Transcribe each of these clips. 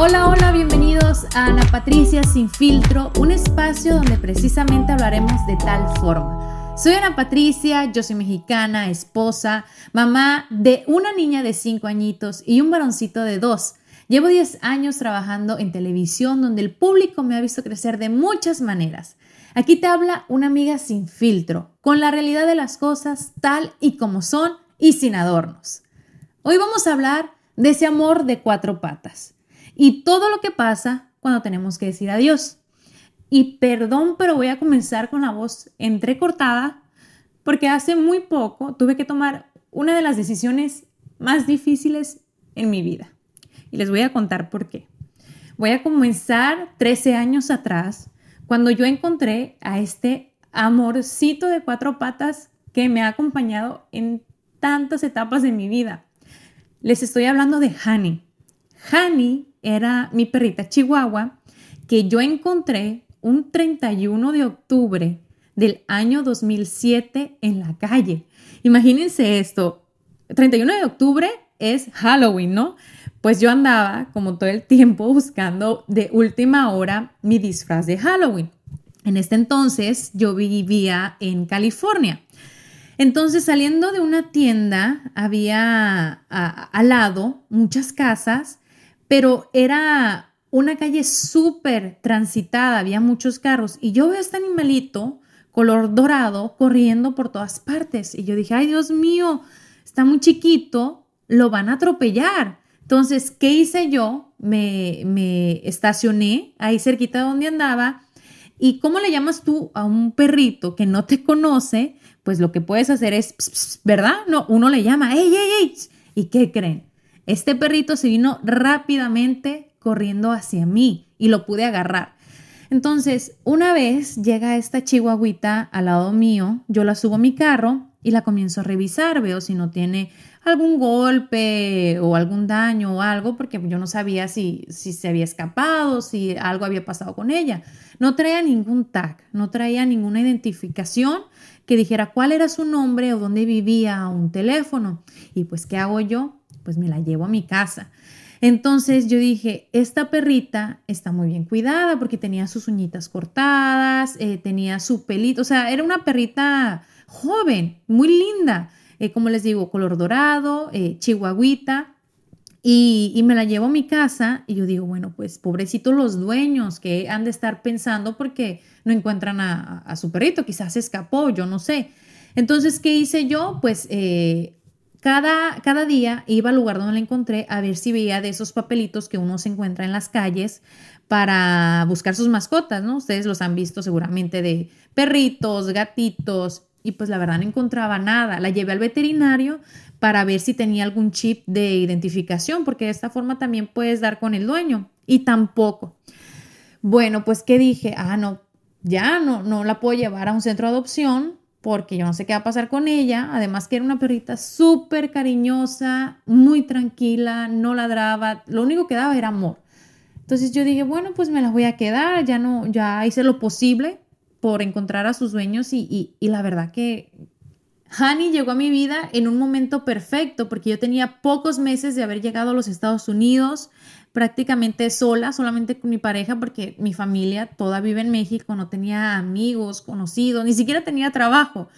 Hola, hola, bienvenidos a Ana Patricia Sin Filtro, un espacio donde precisamente hablaremos de tal forma. Soy Ana Patricia, yo soy mexicana, esposa, mamá de una niña de 5 añitos y un varoncito de 2. Llevo 10 años trabajando en televisión donde el público me ha visto crecer de muchas maneras. Aquí te habla una amiga sin filtro, con la realidad de las cosas tal y como son y sin adornos. Hoy vamos a hablar de ese amor de cuatro patas y todo lo que pasa cuando tenemos que decir adiós. Y perdón, pero voy a comenzar con la voz entrecortada porque hace muy poco tuve que tomar una de las decisiones más difíciles en mi vida. Y les voy a contar por qué. Voy a comenzar 13 años atrás, cuando yo encontré a este amorcito de cuatro patas que me ha acompañado en tantas etapas de mi vida. Les estoy hablando de Hani. Hani era mi perrita chihuahua que yo encontré un 31 de octubre del año 2007 en la calle. Imagínense esto, 31 de octubre es Halloween, ¿no? Pues yo andaba como todo el tiempo buscando de última hora mi disfraz de Halloween. En este entonces yo vivía en California. Entonces saliendo de una tienda había al lado muchas casas pero era una calle súper transitada, había muchos carros y yo veo este animalito color dorado corriendo por todas partes y yo dije, ay Dios mío, está muy chiquito, lo van a atropellar. Entonces, ¿qué hice yo? Me, me estacioné ahí cerquita de donde andaba y ¿cómo le llamas tú a un perrito que no te conoce? Pues lo que puedes hacer es, ¿verdad? No, uno le llama, ¡ey, ey, ey! ¿Y qué creen? Este perrito se vino rápidamente corriendo hacia mí y lo pude agarrar. Entonces, una vez llega esta chihuahuita al lado mío, yo la subo a mi carro y la comienzo a revisar, veo si no tiene algún golpe o algún daño o algo, porque yo no sabía si, si se había escapado, si algo había pasado con ella. No traía ningún tag, no traía ninguna identificación que dijera cuál era su nombre o dónde vivía un teléfono. Y pues, ¿qué hago yo? Pues me la llevo a mi casa. Entonces yo dije, esta perrita está muy bien cuidada porque tenía sus uñitas cortadas, eh, tenía su pelito, o sea, era una perrita joven, muy linda, eh, como les digo, color dorado, eh, chihuahuita. Y, me la llevo a mi casa y yo digo, bueno, pues pobrecitos los dueños que han de estar pensando porque no encuentran a, su perrito, quizás se escapó, yo no sé. Entonces, ¿qué hice yo? Pues cada, cada, día iba al lugar donde la encontré a ver si veía de esos papelitos que uno se encuentra en las calles para buscar sus mascotas, ¿no? Ustedes los han visto seguramente de perritos, gatitos, y pues la verdad no encontraba nada. La llevé al veterinario para ver si tenía algún chip de identificación, porque de esta forma también puedes dar con el dueño, y tampoco. Bueno, pues ¿qué dije? Ah, no, ya no, no la puedo llevar a un centro de adopción porque yo no sé qué va a pasar con ella. Además que era una perrita súper cariñosa, muy tranquila, no ladraba, lo único que daba era amor. Entonces yo dije, bueno, pues me las voy a quedar, ya no, ya hice lo posible por encontrar a sus dueños y, y la verdad que Hani llegó a mi vida en un momento perfecto porque yo tenía pocos meses de haber llegado a los Estados Unidos, prácticamente sola, solamente con mi pareja porque mi familia toda vive en México, no tenía amigos, conocidos, ni siquiera tenía trabajo.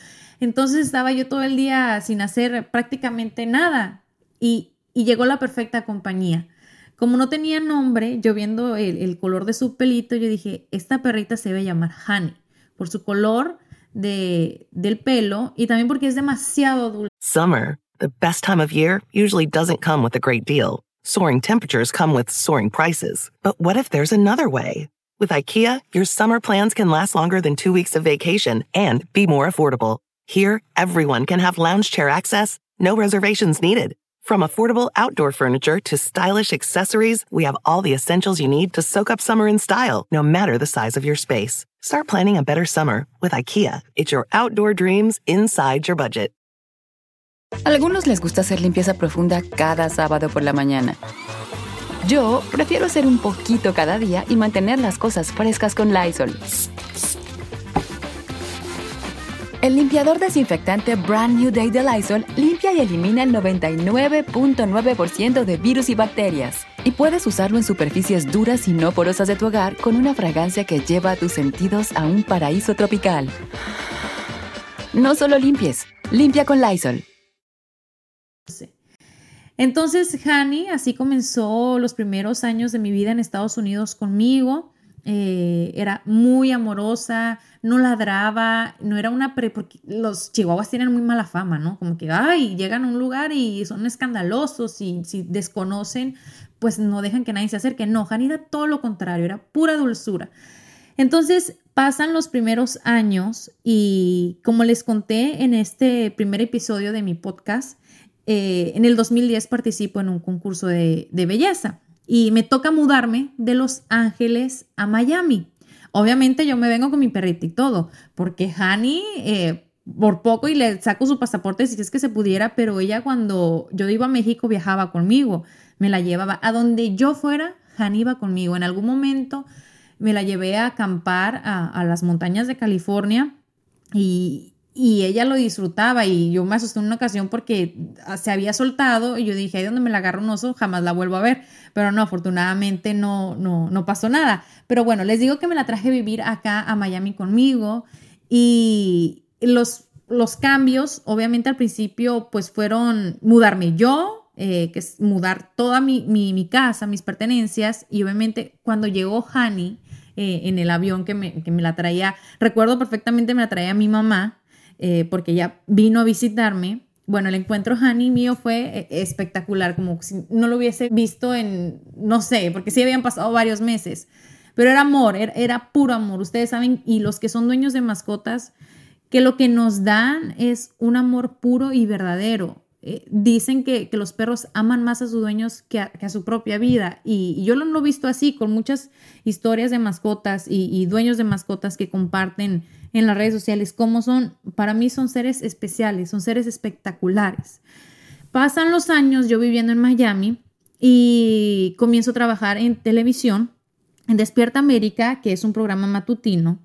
Entonces estaba yo todo el día sin hacer prácticamente nada y, y llegó la perfecta compañía. Como no tenía nombre, yo viendo el, el, color de su pelito, yo dije, esta perrita se debe llamar Honey, por su color de, del pelo y también porque es demasiado dulce. Summer, the best time of year, usually doesn't come with a great deal. Soaring temperatures come with soaring prices. But what if there's another way? With IKEA, your summer plans can last longer than two weeks of vacation and be more affordable. Here, everyone can have lounge chair access, no reservations needed. From affordable outdoor furniture to stylish accessories, we have all the essentials you need to soak up summer in style, no matter the size of your space. Start planning a better summer with IKEA. It's your outdoor dreams inside your budget. Algunos les gusta hacer limpieza profunda cada sábado por la mañana. Yo prefiero hacer un poquito cada día y mantener las cosas frescas con Lysol. El limpiador desinfectante Brand New Day de Lysol limpia y elimina el 99.9% de virus y bacterias. Y puedes usarlo en superficies duras y no porosas de tu hogar con una fragancia que lleva a tus sentidos a un paraíso tropical. No solo limpies, limpia con Lysol. Entonces, Hani, así comenzó los primeros años de mi vida en Estados Unidos conmigo. Eh, era muy amorosa, no ladraba, no era una pre, porque los chihuahuas tienen muy mala fama, ¿no? Como que, ay, llegan a un lugar y son escandalosos y si desconocen, pues no dejan que nadie se acerque. No, Hani era todo lo contrario, era pura dulzura. Entonces pasan los primeros años y como les conté en este primer episodio de mi podcast, eh, en el 2010 participo en un concurso de belleza y me toca mudarme de Los Ángeles a Miami. Obviamente yo me vengo con mi perrito y todo, porque Hani eh, por poco y le saco su pasaporte si es que se pudiera, pero ella cuando yo iba a México viajaba conmigo, me la llevaba a donde yo fuera, Hani iba conmigo. En algún momento me la llevé a acampar a, a las montañas de California y, y ella lo disfrutaba y yo me asusté en una ocasión porque se había soltado y yo dije, ahí donde me la agarro un oso, jamás la vuelvo a ver. Pero no, afortunadamente no, no, no pasó nada. Pero bueno, les digo que me la traje a vivir acá a Miami conmigo y los, los cambios, obviamente al principio, pues fueron mudarme yo, eh, que es mudar toda mi, mi, mi, casa, mis pertenencias y obviamente cuando llegó Hani eh, en el avión que me, que me la traía, recuerdo perfectamente me la traía mi mamá eh, porque ella vino a visitarme. Bueno, el encuentro Hani mío fue eh, espectacular, como si no lo hubiese visto en, no sé, porque sí habían pasado varios meses, pero era amor, era, era puro amor. Ustedes saben, y los que son dueños de mascotas, que lo que nos dan es un amor puro y verdadero. Eh, dicen que, los perros aman más a sus dueños que a, su propia vida. Y, yo lo he visto así con muchas historias de mascotas y, y, dueños de mascotas que comparten en las redes sociales, cómo son, para mí son seres especiales, son seres espectaculares. Pasan los años yo viviendo en Miami y comienzo a trabajar en televisión, en Despierta América, que es un programa matutino.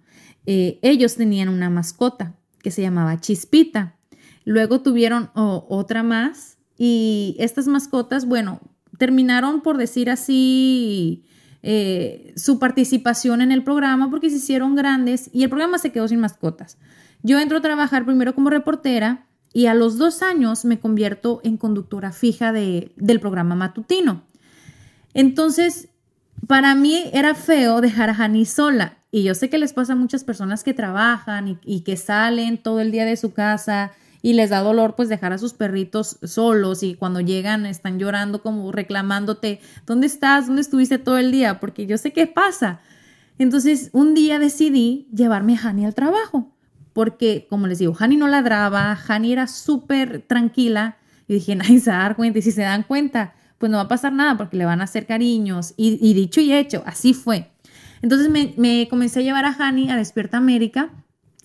Eh, ellos tenían una mascota que se llamaba Chispita. Luego tuvieron otra más y estas mascotas, bueno, terminaron por decir así, eh, su participación en el programa porque se hicieron grandes y el programa se quedó sin mascotas. Yo entro a trabajar primero como reportera y a los dos años me convierto en conductora fija de, del programa matutino. Entonces, para mí era feo dejar a Hani sola. Y yo sé que les pasa a muchas personas que trabajan y que salen todo el día de su casa y les da dolor pues dejar a sus perritos solos y cuando llegan están llorando como reclamándote, ¿dónde estás? ¿Dónde estuviste todo el día? Porque yo sé qué pasa. Entonces un día decidí llevarme a Hani al trabajo porque como les digo, Hani no ladraba, Hani era súper tranquila y dije, nadie se va a dar cuenta y si se dan cuenta, pues no va a pasar nada porque le van a hacer cariños y, dicho y hecho, así fue. Entonces me, me comencé a llevar a Hani a Despierta América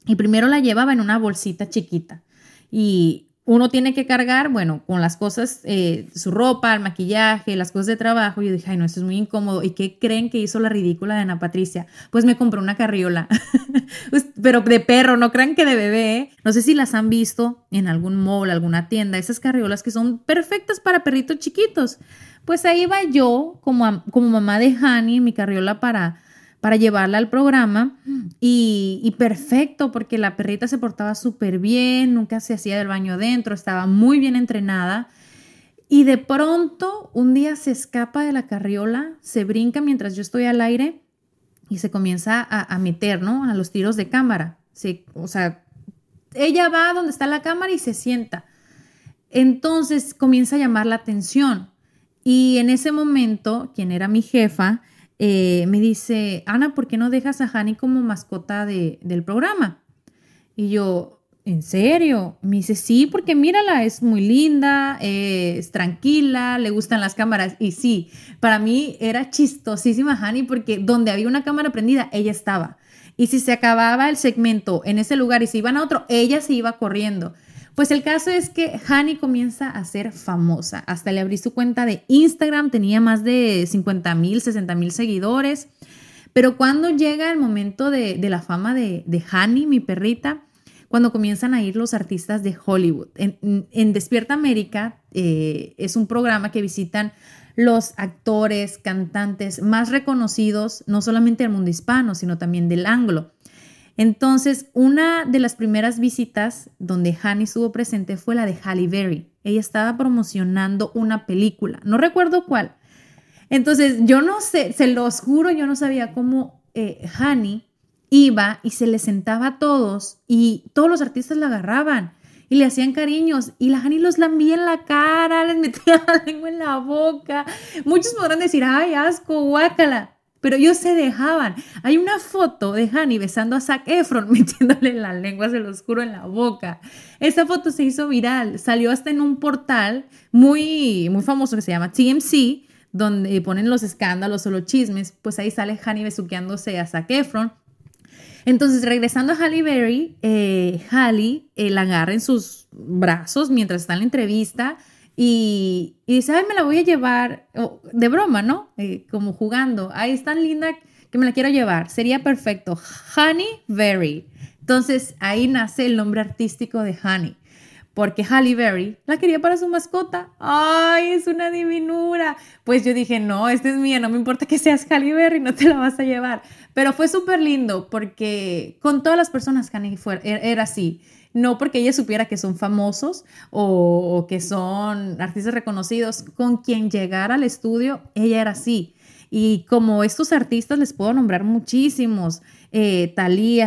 y primero la llevaba en una bolsita chiquita y uno tiene que cargar, bueno, con las cosas, eh, su ropa, el maquillaje, las cosas de trabajo. Y yo dije, ay, no, esto es muy incómodo. ¿Y qué creen que hizo la ridícula de Ana Patricia? Pues me compró una carriola, pero de perro, no crean que de bebé. ¿eh? No sé si las han visto en algún mall, alguna tienda, esas carriolas que son perfectas para perritos chiquitos. Pues ahí va yo, como, como mamá de Hani, mi carriola para, para llevarla al programa y, y perfecto porque la perrita se portaba súper bien, nunca se hacía del baño dentro, estaba muy bien entrenada. Y de pronto un día se escapa de la carriola, se brinca mientras yo estoy al aire y se comienza a, meter, ¿no? A los tiros de cámara. o sea, ella va donde está la cámara y se sienta. Entonces comienza a llamar la atención. Y en ese momento, quien era mi jefa, eh, me dice, Ana, ¿por qué no dejas a Hani como mascota del programa? Y yo, ¿en serio? Me dice, sí, porque mírala, es muy linda, es tranquila, le gustan las cámaras. Y sí, para mí era chistosísima Hani porque donde había una cámara prendida, ella estaba. Y si se acababa el segmento en ese lugar y se iban a otro, ella se iba corriendo. Pues el caso es que Hani comienza a ser famosa. Hasta le abrí su cuenta de Instagram, tenía más de 50 mil, 60 mil seguidores. Pero cuando llega el momento de, la fama de, Hani, mi perrita, cuando comienzan a ir los artistas de Hollywood. En, Despierta América eh, es un programa que visitan los actores, cantantes más reconocidos, no solamente del mundo hispano, sino también del anglo. Entonces, una de las primeras visitas donde Hani estuvo presente fue la de Halle Berry. Ella estaba promocionando una película, no recuerdo cuál. Entonces, yo no sé, se los juro, yo no sabía cómo eh, iba y se le sentaba a todos y todos los artistas la agarraban y le hacían cariños y la Hani los lambía en la cara, les metía la lengua en la boca. Muchos podrán decir, ay, asco, guácala. Pero ellos se dejaban. Hay una foto de Hani besando a Zac Efron, metiéndole la lengua, se lo oscuro en la boca. Esa foto se hizo viral, salió hasta en un portal muy, muy famoso que se llama TMC, donde ponen los escándalos o los chismes. Pues ahí sale Hani besuqueándose a Zac Efron entonces, regresando a Halle Berry, eh, Halle eh, la agarra en sus brazos mientras está en la entrevista y, dice, ay, me la voy a llevar, de broma, ¿no? Eh, como jugando, ay, es tan linda que me la quiero llevar, sería perfecto, Honey Berry. Entonces, ahí nace el nombre artístico de Honey porque Halle Berry la quería para su mascota. ¡Ay, es una divinura! Pues yo dije, no, esta es mía, no me importa que seas Halle Berry, no te la vas a llevar. Pero fue súper lindo porque con todas las personas Halle fue, er, era así. No porque ella supiera que son famosos o, que son artistas reconocidos, con quien llegara al estudio, ella era así. Y como estos artistas les puedo nombrar muchísimos, eh,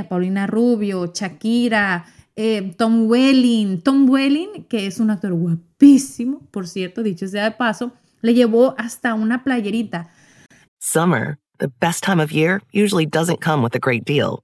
Paulina Rubio, Shakira, eh, Tom Welling. Tom Welling, que es un actor guapísimo, por cierto, dicho sea de paso, le llevó hasta una playerita. Summer, the best time of year, usually doesn't come with a great deal.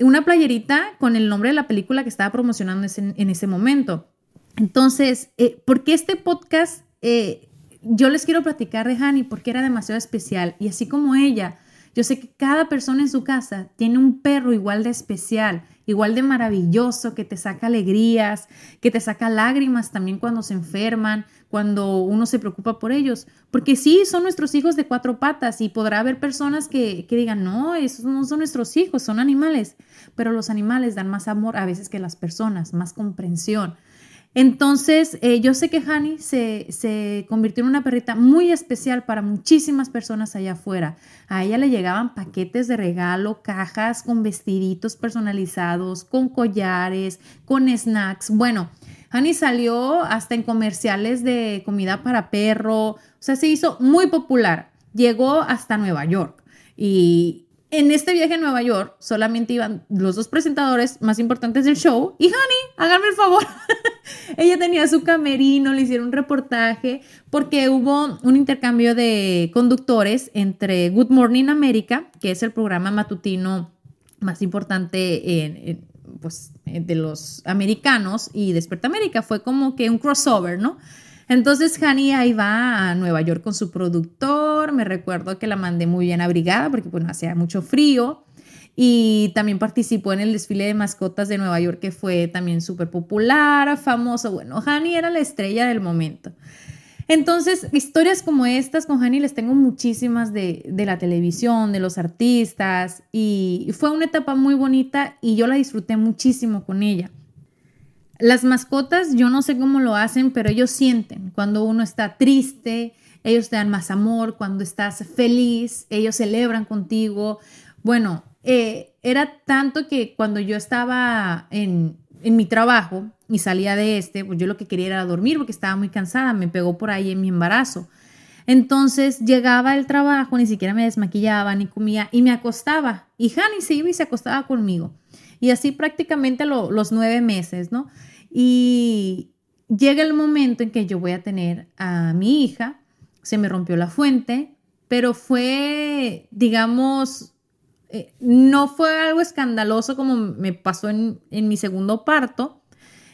Una playerita con el nombre de la película que estaba promocionando en ese momento. Entonces, eh, ¿por qué este podcast? Eh, yo les quiero platicar de Hani porque era demasiado especial y así como ella yo sé que cada persona en su casa tiene un perro igual de especial, igual de maravilloso, que te saca alegrías, que te saca lágrimas también cuando se enferman, cuando uno se preocupa por ellos. Porque sí, son nuestros hijos de cuatro patas y podrá haber personas que, que digan, no, esos no son nuestros hijos, son animales. Pero los animales dan más amor a veces que las personas, más comprensión. Entonces, eh, yo sé que Hani se, convirtió en una perrita muy especial para muchísimas personas allá afuera. A ella le llegaban paquetes de regalo, cajas con vestiditos personalizados, con collares, con snacks. Bueno, Hani salió hasta en comerciales de comida para perro. O sea, se hizo muy popular. Llegó hasta Nueva York. Y en este viaje a Nueva York solamente iban los dos presentadores más importantes del show y Honey, háganme el favor. Ella tenía su camerino, le hicieron un reportaje porque hubo un intercambio de conductores entre Good Morning America, que es el programa matutino más importante en, pues, de los americanos, y Desperta América. Fue como que un crossover, ¿no? Entonces Hani ahí va a Nueva York con su productor. Me recuerdo que la mandé muy bien abrigada porque bueno, hacía mucho frío. Y también participó en el desfile de mascotas de Nueva York que fue también súper popular, famoso. Bueno, Hani era la estrella del momento. Entonces, historias como estas con Hani les tengo muchísimas de, de, la televisión, de los artistas, y fue una etapa muy bonita y yo la disfruté muchísimo con ella. Las mascotas, yo no sé cómo lo hacen, pero ellos sienten cuando uno está triste, ellos te dan más amor, cuando estás feliz, ellos celebran contigo. Bueno, eh, era tanto que cuando yo estaba en, en mi trabajo y salía de este, pues yo lo que quería era dormir porque estaba muy cansada, me pegó por ahí en mi embarazo. Entonces llegaba el trabajo, ni siquiera me desmaquillaba ni comía y me acostaba. Y Hani se iba y se acostaba conmigo. Y así prácticamente los nueve meses, ¿no? Y llega el momento en que yo voy a tener a mi hija, se me rompió la fuente, pero fue, digamos, eh, no fue algo escandaloso como me pasó en, en mi segundo parto.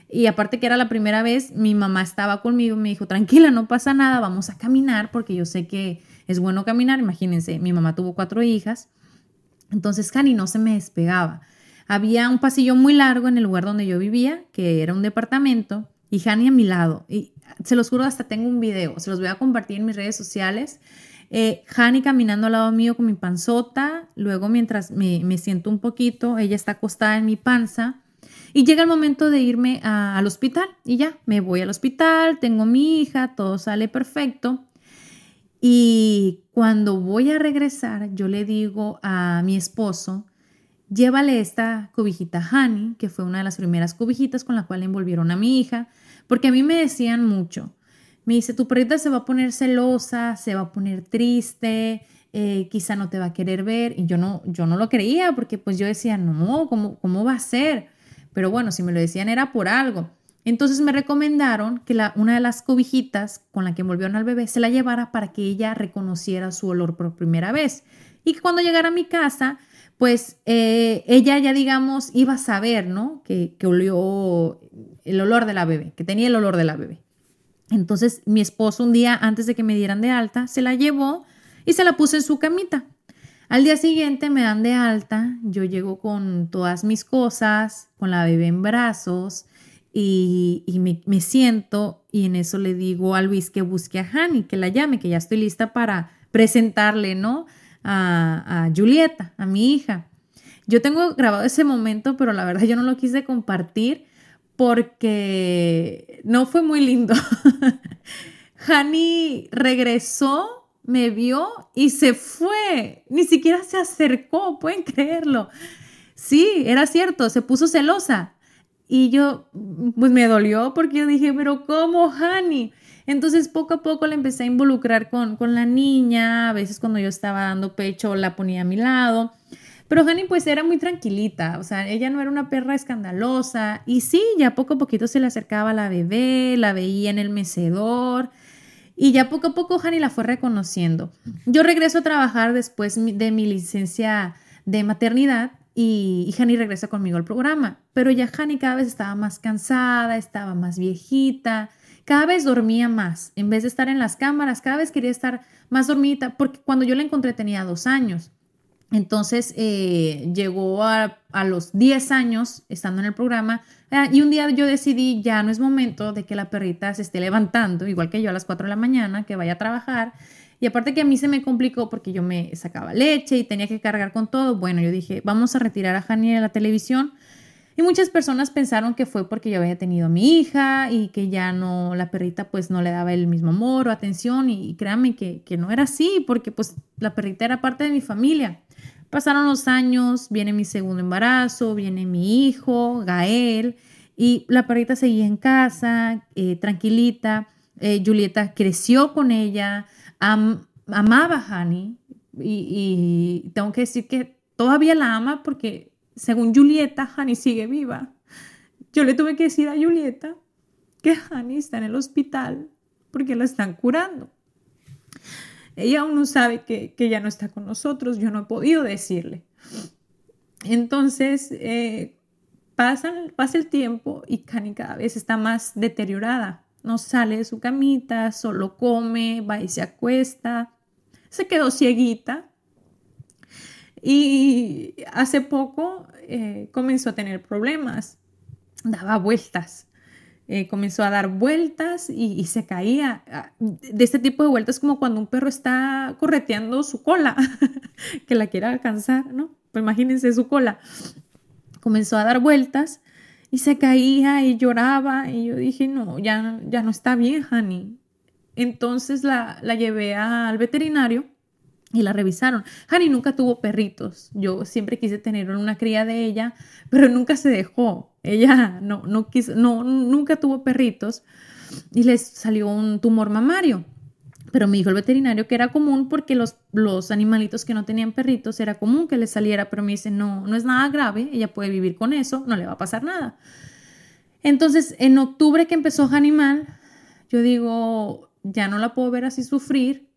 Y aparte que era la primera vez, mi mamá estaba conmigo y me dijo, tranquila, no pasa nada, vamos a caminar porque yo sé que es bueno caminar. Imagínense, mi mamá tuvo cuatro hijas. Entonces Cani no se me despegaba. Había un pasillo muy largo en el lugar donde yo vivía, que era un departamento, y Hani a mi lado. Y se los juro, hasta tengo un video, se los voy a compartir en mis redes sociales. Eh, Hani caminando al lado mío con mi panzota, luego mientras me, siento un poquito, ella está acostada en mi panza. Y llega el momento de irme al hospital y ya, me voy al hospital, tengo mi hija, todo sale perfecto. Y cuando voy a regresar, yo le digo a mi esposo, llévale esta cobijita Honey, que fue una de las primeras cobijitas con la cual envolvieron a mi hija, porque a mí me decían mucho. Me dice, tu perrita se va a poner celosa, se va a poner triste, eh, quizá no te va a querer ver. Y yo no, yo no lo creía porque pues yo decía, no, ¿cómo, ¿cómo va a ser? Pero bueno, si me lo decían era por algo. Entonces me recomendaron que la, una de las cobijitas con la que envolvieron al bebé se la llevara para que ella reconociera su olor por primera vez. Y que cuando llegara a mi casa, pues eh, ella ya, digamos, iba a saber, ¿no? Que, que olió el olor de la bebé, que tenía el olor de la bebé. Entonces mi esposo un día antes de que me dieran de alta, se la llevó y se la puse en su camita. Al día siguiente me dan de alta, yo llego con todas mis cosas, con la bebé en brazos y, me, me, siento y en eso le digo a Luis que busque a Hani, que la llame, que ya estoy lista para presentarle, ¿no? A, Julieta, a mi hija. Yo tengo grabado ese momento, pero la verdad yo no lo quise compartir porque no fue muy lindo. Hani regresó, me vio y se fue. Ni siquiera se acercó, pueden creerlo. Sí, era cierto, se puso celosa. Y yo, pues me dolió porque yo dije, pero ¿cómo, Hani? Entonces poco a poco la empecé a involucrar con, con la niña, a veces cuando yo estaba dando pecho la ponía a mi lado. Pero Hani pues era muy tranquilita, o sea, ella no era una perra escandalosa y sí, ya poco a poquito se le acercaba la bebé, la veía en el mecedor y ya poco a poco Hani la fue reconociendo. Yo regreso a trabajar después de mi licencia de maternidad y, y Hani regresa conmigo al programa, pero ya Hani cada vez estaba más cansada, estaba más viejita, cada vez dormía más. En vez de estar en las cámaras, cada vez quería estar más dormida, porque cuando yo la encontré tenía dos años. Entonces eh, llegó a, los 10 años estando en el programa ah, y un día yo decidí ya no es momento de que la perrita se esté levantando, igual que yo a las 4 de la mañana, que vaya a trabajar. Y aparte que a mí se me complicó porque yo me sacaba leche y tenía que cargar con todo, bueno, yo dije, vamos a retirar a Jani de la televisión y muchas personas pensaron que fue porque yo había tenido a mi hija y que ya no, la perrita pues no le daba el mismo amor o atención y, créanme que, que, no era así porque pues la perrita era parte de mi familia. Pasaron los años, viene mi segundo embarazo, viene mi hijo, Gael, y la perrita seguía en casa, eh, tranquilita. Eh, Julieta creció con ella, amaba a Hani y, y tengo que decir que todavía la ama porque según Julieta, Hani sigue viva. Yo le tuve que decir a Julieta que Hani está en el hospital porque la están curando. Ella aún no sabe que, que ya no está con nosotros, yo no he podido decirle. Entonces, eh, pasa, el tiempo y Hani cada vez está más deteriorada. No sale de su camita, solo come, va y se acuesta. Se quedó cieguita. Y hace poco eh, comenzó a tener problemas. Daba vueltas. Eh, comenzó a dar vueltas y, se caía. Ah, de este tipo de vueltas como cuando un perro está correteando su cola, que la quiere alcanzar, ¿no? Pues imagínense su cola. Comenzó a dar vueltas y se caía y lloraba y yo dije, no, ya, ya no está bien, Hani. Entonces la, la llevé al veterinario y la revisaron. Hani nunca tuvo perritos. Yo siempre quise tener una cría de ella, pero nunca se dejó. Ella no, no, quiso, no nunca tuvo perritos y les salió un tumor mamario. Pero me dijo el veterinario que era común porque los, los animalitos que no tenían perritos era común que les saliera, pero me dice, no, no es nada grave, ella puede vivir con eso, no le va a pasar nada. Entonces, en octubre que empezó Animal, yo digo, ya no la puedo ver así sufrir,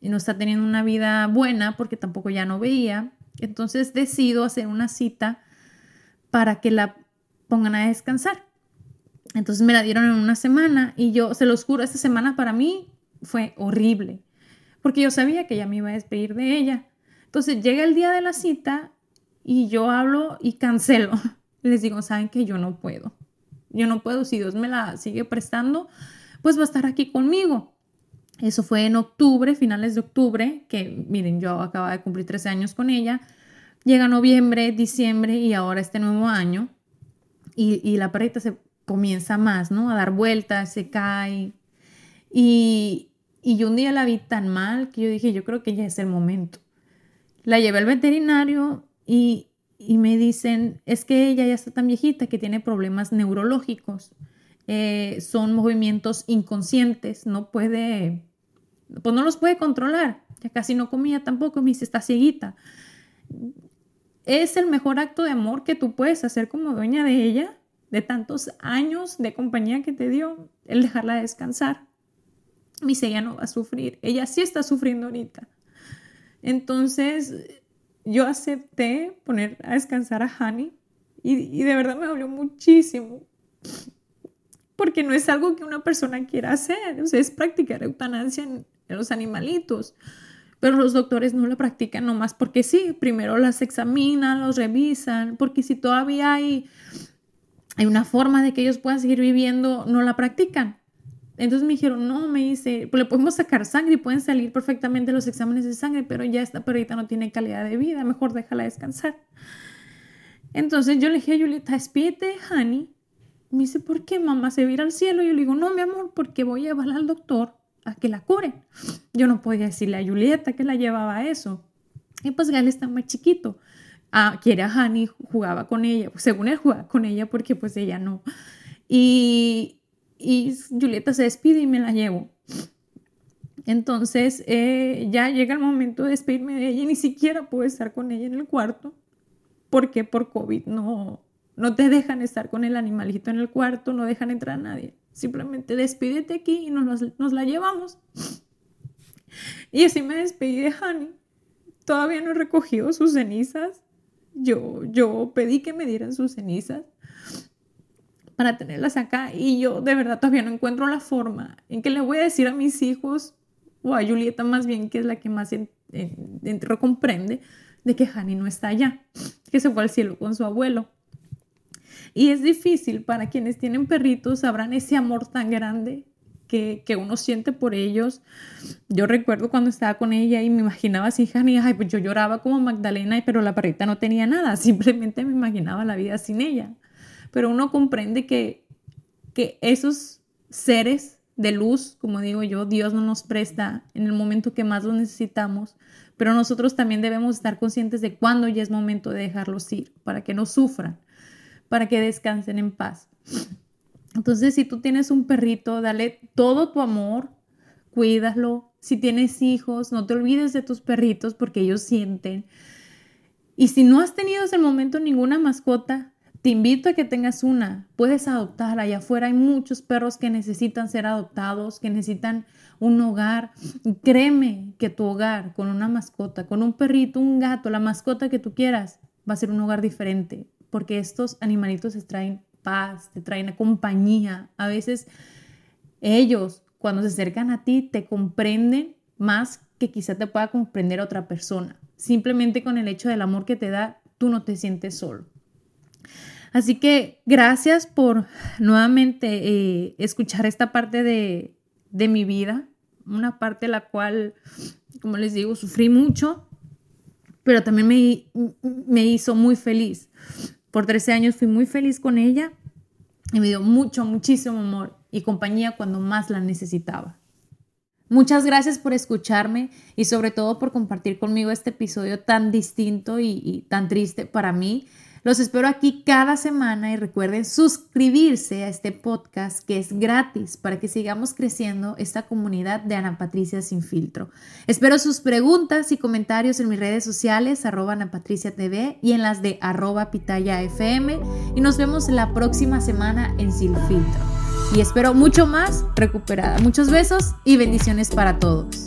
y no está teniendo una vida buena porque tampoco ya no veía. Entonces decido hacer una cita para que la pongan a descansar. Entonces me la dieron en una semana y yo, se los juro, esta semana para mí fue horrible porque yo sabía que ya me iba a despedir de ella. Entonces llega el día de la cita y yo hablo y cancelo. Les digo, saben que yo no puedo. Yo no puedo, si Dios me la sigue prestando, pues va a estar aquí conmigo. Eso fue en octubre, finales de octubre, que miren, yo acababa de cumplir 13 años con ella. Llega noviembre, diciembre y ahora este nuevo año. Y, la perrita se comienza más, ¿no? A dar vueltas, se cae. Y, y yo un día la vi tan mal que yo dije, yo creo que ya es el momento. La llevé al veterinario y, y me dicen, es que ella ya está tan viejita que tiene problemas neurológicos. Eh, son movimientos inconscientes, no puede pues no los puede controlar. Ya casi no comía tampoco, me dice, está cieguita. Es el mejor acto de amor que tú puedes hacer como dueña de ella, de tantos años de compañía que te dio, el dejarla descansar. Me dice, ella no va a sufrir. Ella sí está sufriendo ahorita. Entonces, yo acepté poner a descansar a Hani y, y de verdad me dolió muchísimo porque no es algo que una persona quiera hacer, o sea, es practicar eutanasia en, los animalitos. Pero los doctores no lo practican nomás porque sí, primero las examinan, los revisan, porque si todavía hay, hay una forma de que ellos puedan seguir viviendo, no la practican. Entonces me dijeron, no, me dice, pues le podemos sacar sangre y pueden salir perfectamente los exámenes de sangre, pero ya esta perrita no tiene calidad de vida, mejor déjala descansar. Entonces yo le dije a Julieta, despídete, honey. Me dice, ¿por qué mamá se va a ir al cielo? Y yo le digo, no, mi amor, porque voy a llevar al doctor a que la cure. Yo no podía decirle a Julieta que la llevaba a eso. Y pues Gal está muy chiquito. Ah, quiere a Hani, jugaba con ella. según él jugaba con ella porque pues ella no. Y, y Julieta se despide y me la llevo. Entonces eh, ya llega el momento de despedirme de ella ni siquiera puedo estar con ella en el cuarto porque por COVID no, no te dejan estar con el animalito en el cuarto, no dejan entrar a nadie. Simplemente despídete aquí y nos, la llevamos. Y así me despedí de Hani. Todavía no he recogido sus cenizas. Yo, yo pedí que me dieran sus cenizas para tenerlas acá y yo de verdad todavía no encuentro la forma en que le voy a decir a mis hijos o a Julieta más bien, que es la que más dentro comprende, de que Hani no está allá, que se fue al cielo con su abuelo. Y es difícil para quienes tienen perritos, sabrán ese amor tan grande que, que, uno siente por ellos. Yo recuerdo cuando estaba con ella y me imaginaba así, y ay, pues yo lloraba como Magdalena, pero la perrita no tenía nada, simplemente me imaginaba la vida sin ella. Pero uno comprende que, que esos seres de luz, como digo yo, Dios no nos presta en el momento que más lo necesitamos, pero nosotros también debemos estar conscientes de cuándo ya es momento de dejarlos ir, para que no sufran para que descansen en paz. Entonces, si tú tienes un perrito, dale todo tu amor, cuídalo. Si tienes hijos, no te olvides de tus perritos porque ellos sienten. Y si no has tenido hasta el momento ninguna mascota, te invito a que tengas una. Puedes adoptar. Allá afuera hay muchos perros que necesitan ser adoptados, que necesitan un hogar. créeme que tu hogar con una mascota, con un perrito, un gato, la mascota que tú quieras, va a ser un hogar diferente. Porque estos animalitos te traen paz, te traen compañía. A veces ellos, cuando se acercan a ti, te comprenden más que quizá te pueda comprender otra persona. Simplemente con el hecho del amor que te da, tú no te sientes solo. Así que gracias por nuevamente eh, escuchar esta parte de, mi vida, una parte la cual, como les digo, sufrí mucho, pero también me, me hizo muy feliz. Por 13 años fui muy feliz con ella y me dio mucho, muchísimo amor y compañía cuando más la necesitaba. Muchas gracias por escucharme y sobre todo por compartir conmigo este episodio tan distinto y tan triste para mí. Los espero aquí cada semana y recuerden suscribirse a este podcast que es gratis para que sigamos creciendo esta comunidad de Ana Patricia sin filtro. Espero sus preguntas y comentarios en mis redes sociales, arroba Ana Patricia TV y en las de arroba Pitaya FM y nos vemos la próxima semana en Sin Filtro. Y espero mucho más recuperada. Muchos besos y bendiciones para todos.